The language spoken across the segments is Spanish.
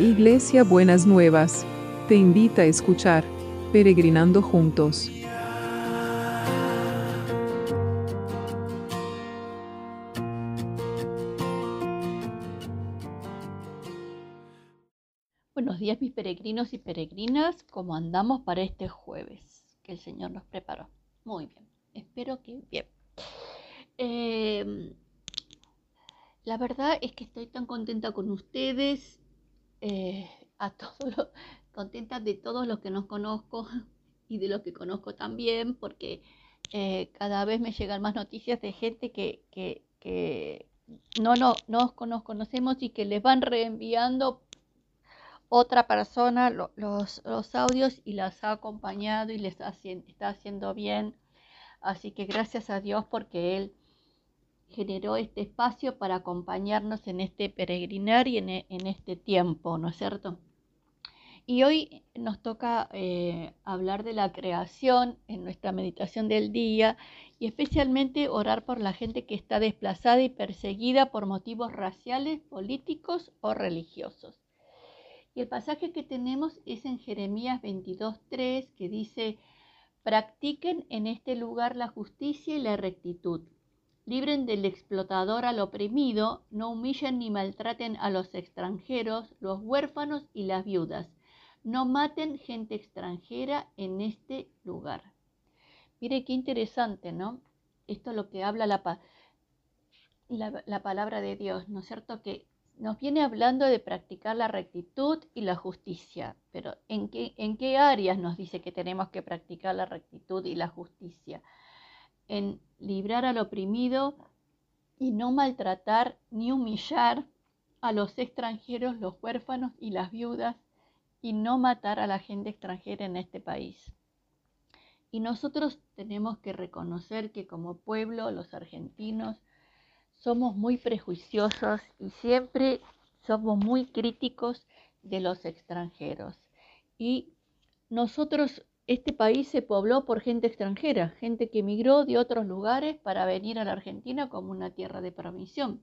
Iglesia Buenas Nuevas, te invita a escuchar Peregrinando Juntos. Buenos días mis peregrinos y peregrinas, ¿cómo andamos para este jueves que el Señor nos preparó? Muy bien, espero que bien. Eh, la verdad es que estoy tan contenta con ustedes, eh, a todos contenta de todos los que nos conozco y de los que conozco también, porque eh, cada vez me llegan más noticias de gente que, que, no, no, nos conocemos y que les van reenviando otra persona los, los, audios y las ha acompañado y les está haciendo bien. Así que gracias a Dios porque Él generó este espacio para acompañarnos en este peregrinar y en, e, este tiempo, ¿no es cierto? Y hoy nos toca eh, hablar de la creación en nuestra meditación del día y especialmente orar por la gente que está desplazada y perseguida por motivos raciales, políticos o religiosos. Y el pasaje que tenemos es en Jeremías 22.3 que dice, practiquen en este lugar la justicia y la rectitud libren del explotador al oprimido, no humillen ni maltraten a los extranjeros, los huérfanos y las viudas. No maten gente extranjera en este lugar. Mire qué interesante, ¿no? Esto es lo que habla la, la, palabra de Dios, ¿no es cierto? Que nos viene hablando de practicar la rectitud y la justicia, pero ¿en qué, ¿en qué áreas nos dice que tenemos que practicar la rectitud y la justicia? En librar al oprimido y no maltratar ni humillar a los extranjeros, los huérfanos y las viudas, y no matar a la gente extranjera en este país. Y nosotros tenemos que reconocer que como pueblo, los argentinos, somos muy prejuiciosos y siempre somos muy críticos de los extranjeros. Y nosotros este país se pobló por gente extranjera, gente que emigró de otros lugares para venir a la Argentina como una tierra de provisión.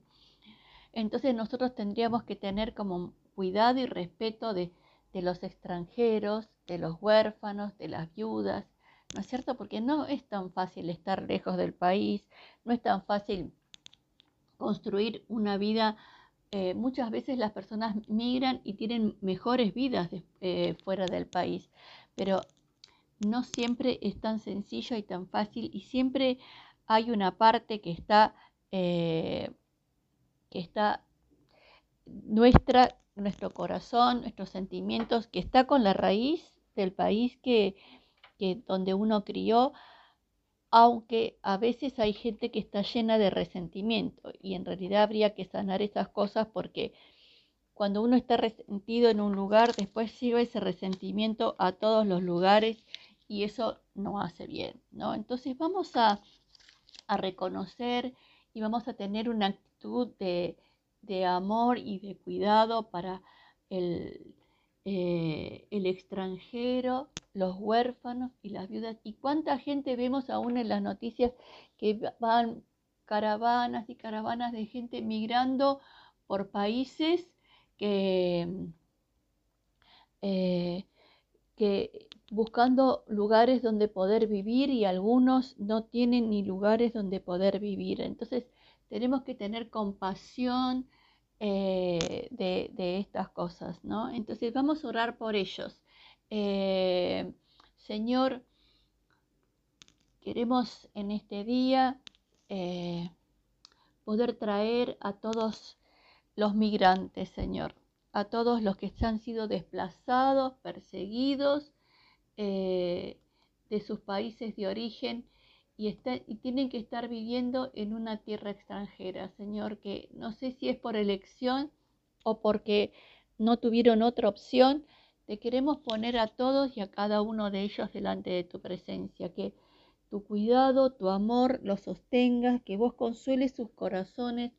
Entonces nosotros tendríamos que tener como cuidado y respeto de, los extranjeros, de los huérfanos, de las viudas, ¿no es cierto? Porque no es tan fácil estar lejos del país, no es tan fácil construir una vida. Eh, muchas veces las personas migran y tienen mejores vidas eh, fuera del país, pero no siempre es tan sencillo y tan fácil y siempre hay una parte que está, eh, que está nuestra, nuestro corazón, nuestros sentimientos, que está con la raíz del país que, que donde uno crió, aunque a veces hay gente que está llena de resentimiento y en realidad habría que sanar esas cosas porque cuando uno está resentido en un lugar, después lleva ese resentimiento a todos los lugares y eso no hace bien, ¿no? Entonces vamos a, reconocer y vamos a tener una actitud de, amor y de cuidado para el, eh, el extranjero, los huérfanos y las viudas. ¿Y cuánta gente vemos aún en las noticias que van caravanas y caravanas de gente migrando por países que, eh, que buscando lugares donde poder vivir y algunos no tienen ni lugares donde poder vivir. Entonces tenemos que tener compasión eh, de, estas cosas, ¿no? Entonces vamos a orar por ellos. Eh, Señor, queremos en este día eh, poder traer a todos los migrantes, Señor, a todos los que han sido desplazados, perseguidos, eh, de sus países de origen y, y tienen que estar viviendo en una tierra extranjera, Señor, que no sé si es por elección o porque no tuvieron otra opción, te queremos poner a todos y a cada uno de ellos delante de tu presencia, que tu cuidado, tu amor los sostenga, que vos consueles sus corazones,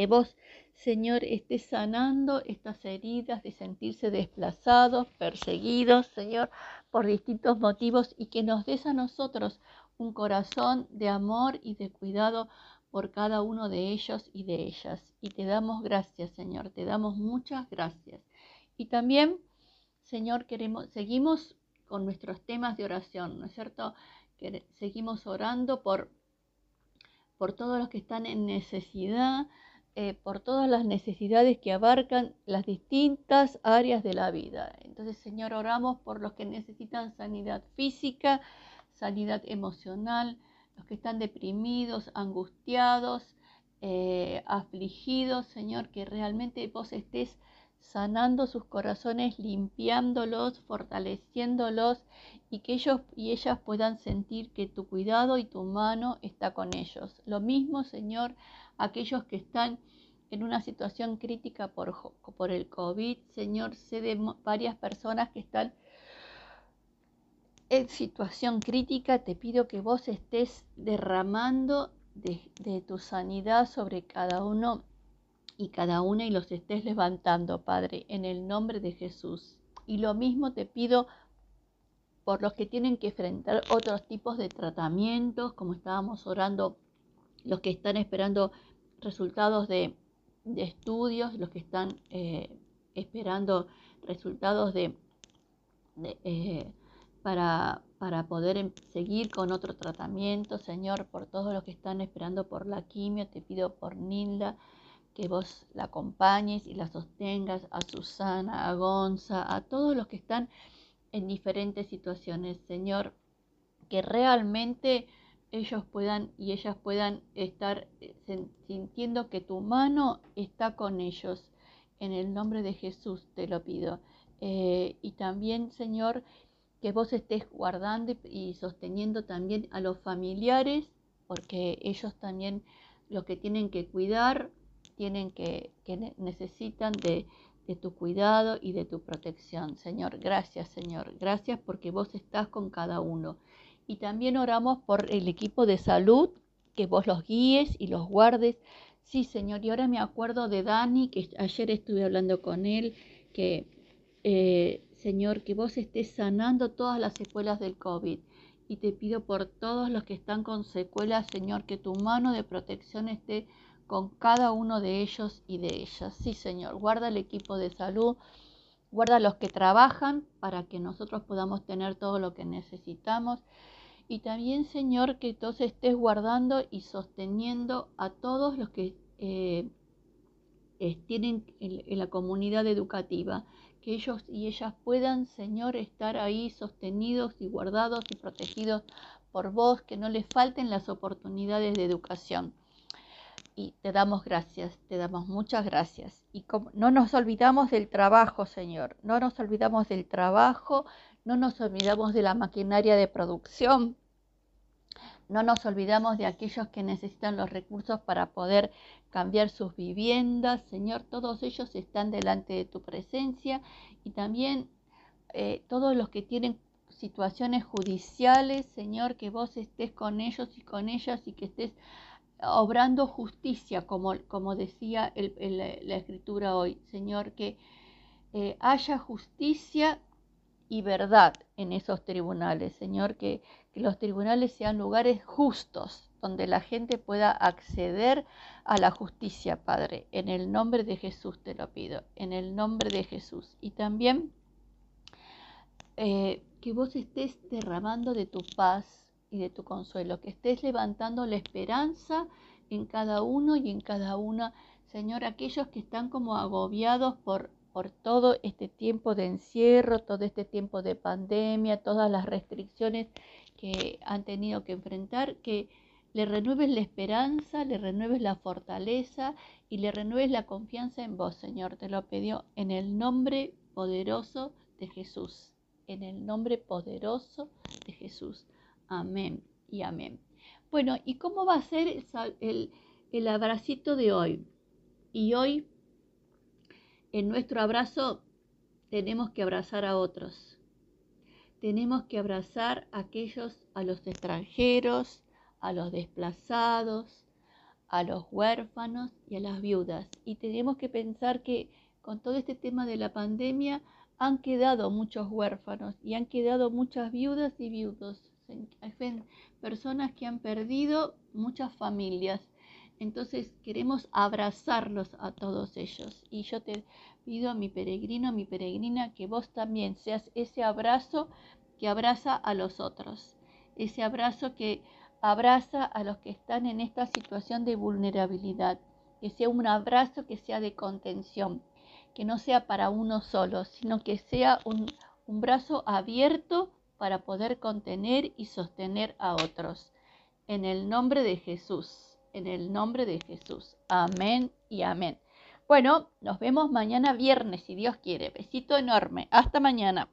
que vos, Señor, estés sanando estas heridas de sentirse desplazados, perseguidos, Señor, por distintos motivos y que nos des a nosotros un corazón de amor y de cuidado por cada uno de ellos y de ellas. Y te damos gracias, Señor, te damos muchas gracias. Y también, Señor, queremos, seguimos con nuestros temas de oración, ¿no es cierto? Que seguimos orando por, por todos los que están en necesidad, eh, por todas las necesidades que abarcan las distintas áreas de la vida. Entonces, Señor, oramos por los que necesitan sanidad física, sanidad emocional, los que están deprimidos, angustiados, eh, afligidos, Señor, que realmente vos estés sanando sus corazones, limpiándolos, fortaleciéndolos y que ellos y ellas puedan sentir que tu cuidado y tu mano está con ellos. Lo mismo, Señor, aquellos que están en una situación crítica por, por el COVID, Señor, sé de varias personas que están en situación crítica, te pido que vos estés derramando de, tu sanidad sobre cada uno y cada una y los estés levantando, Padre, en el nombre de Jesús. Y lo mismo te pido por los que tienen que enfrentar otros tipos de tratamientos, como estábamos orando, los que están esperando resultados de, estudios, los que están eh, esperando resultados de, eh, para, para poder em, seguir con otro tratamiento. Señor, por todos los que están esperando por la quimio, te pido por Nilda que vos la acompañes y la sostengas, a Susana, a Gonza, a todos los que están en diferentes situaciones. Señor, que realmente ellos puedan y ellas puedan estar eh, sintiendo que tu mano está con ellos. En el nombre de Jesús te lo pido. Eh, y también, Señor, que vos estés guardando y sosteniendo también a los familiares, porque ellos también lo que tienen que cuidar, tienen que, que necesitan de, tu cuidado y de tu protección. Señor, gracias, Señor. Gracias porque vos estás con cada uno. Y también oramos por el equipo de salud, que vos los guíes y los guardes. Sí, Señor. Y ahora me acuerdo de Dani, que ayer estuve hablando con él, que eh, Señor, que vos estés sanando todas las secuelas del COVID. Y te pido por todos los que están con secuelas, Señor, que tu mano de protección esté con cada uno de ellos y de ellas. Sí, Señor, guarda el equipo de salud, guarda los que trabajan para que nosotros podamos tener todo lo que necesitamos. Y también, Señor, que todos estés guardando y sosteniendo a todos los que eh, tienen en la comunidad educativa que ellos y ellas puedan, Señor, estar ahí sostenidos y guardados y protegidos por vos, que no les falten las oportunidades de educación. Y te damos gracias, te damos muchas gracias. Y como, no nos olvidamos del trabajo, Señor, no nos olvidamos del trabajo, no nos olvidamos de la maquinaria de producción, no nos olvidamos de aquellos que necesitan los recursos para poder cambiar sus viviendas. Señor, todos ellos están delante de tu presencia y también eh, todos los que tienen situaciones judiciales, Señor, que vos estés con ellos y con ellas y que estés obrando justicia, como, como decía la escritura hoy. Señor, que eh, haya justicia y verdad en esos tribunales. Señor, que que los tribunales sean lugares justos, donde la gente pueda acceder a la justicia, Padre. En el nombre de Jesús te lo pido, en el nombre de Jesús. Y también eh, que vos estés derramando de tu paz y de tu consuelo, que estés levantando la esperanza en cada uno y en cada una. Señor, aquellos que están como agobiados por por todo este tiempo de encierro, todo este tiempo de pandemia, todas las restricciones que han tenido que enfrentar, que le renueves la esperanza, le renueves la fortaleza y le renueves la confianza en vos, Señor. Te lo pidió en el nombre poderoso de Jesús. En el nombre poderoso de Jesús. Amén y amén. Bueno, ¿y cómo va a ser el, el, abracito de hoy? Y hoy en nuestro abrazo tenemos que abrazar a otros. Tenemos que abrazar a aquellos, a los extranjeros, a los desplazados, a los huérfanos y a las viudas. Y tenemos que pensar que con todo este tema de la pandemia han quedado muchos huérfanos y han quedado muchas viudas y viudos. Hay personas que han perdido muchas familias. Entonces queremos abrazarlos a todos ellos. Y yo te pido, mi peregrino, mi peregrina, que vos también seas ese abrazo que abraza a los otros. Ese abrazo que abraza a los que están en esta situación de vulnerabilidad. Que sea un abrazo que sea de contención. Que no sea para uno solo, sino que sea un brazo abierto para poder contener y sostener a otros. En el nombre de Jesús, en el nombre de Jesús. Amén y amén. Bueno, nos vemos mañana viernes, si Dios quiere. Besito enorme. Hasta mañana.